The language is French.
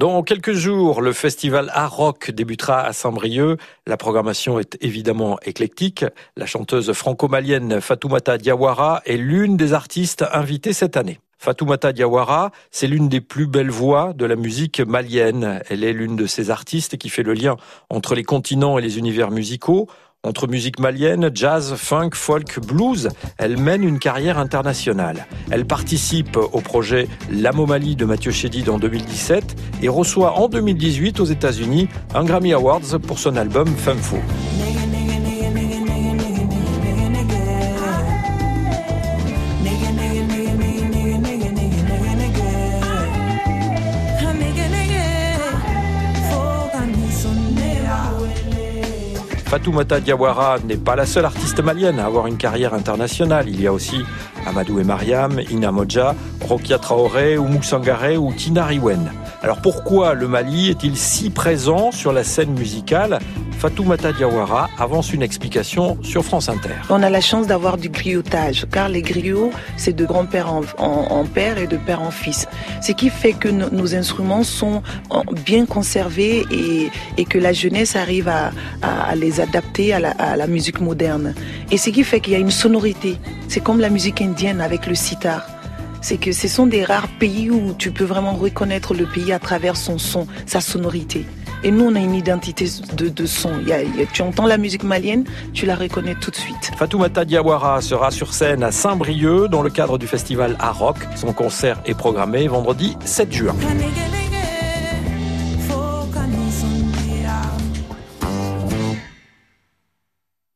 Dans quelques jours, le festival Art Rock débutera à Saint-Brieuc. La programmation est évidemment éclectique. La chanteuse franco-malienne Fatoumata Diawara est l'une des artistes invitées cette année. Fatoumata Diawara, c'est l'une des plus belles voix de la musique malienne. Elle est l'une de ces artistes qui fait le lien entre les continents et les univers musicaux. Entre musique malienne, jazz, funk, folk, blues, elle mène une carrière internationale. Elle participe au projet L'Amomalie de Mathieu Chédid en 2017 et reçoit en 2018 aux États-Unis un Grammy Awards pour son album Femme Faux. Fatoumata Diawara n'est pas la seule artiste malienne à avoir une carrière internationale. Il y a aussi Amadou et Mariam, Ina Modja, Rokia Traoré, Sangare ou Tina Riwen. Alors pourquoi le Mali est-il si présent sur la scène musicale Fatoumata Diawara avance une explication sur France Inter. On a la chance d'avoir du griotage, car les griots, c'est de grand-père en, père et de père en fils. Ce qui fait que nos instruments sont bien conservés et, que la jeunesse arrive à, les adapter à la, musique moderne. Et ce qui fait qu'il y a une sonorité. C'est comme la musique indienne avec le sitar c'est que ce sont des rares pays où tu peux vraiment reconnaître le pays à travers son son, sa sonorité. Et nous, on a une identité de, son. tu entends la musique malienne, tu la reconnais tout de suite. Fatoumata Diawara sera sur scène à Saint-Brieuc dans le cadre du festival Art Rock. Son concert est programmé vendredi 7 juin.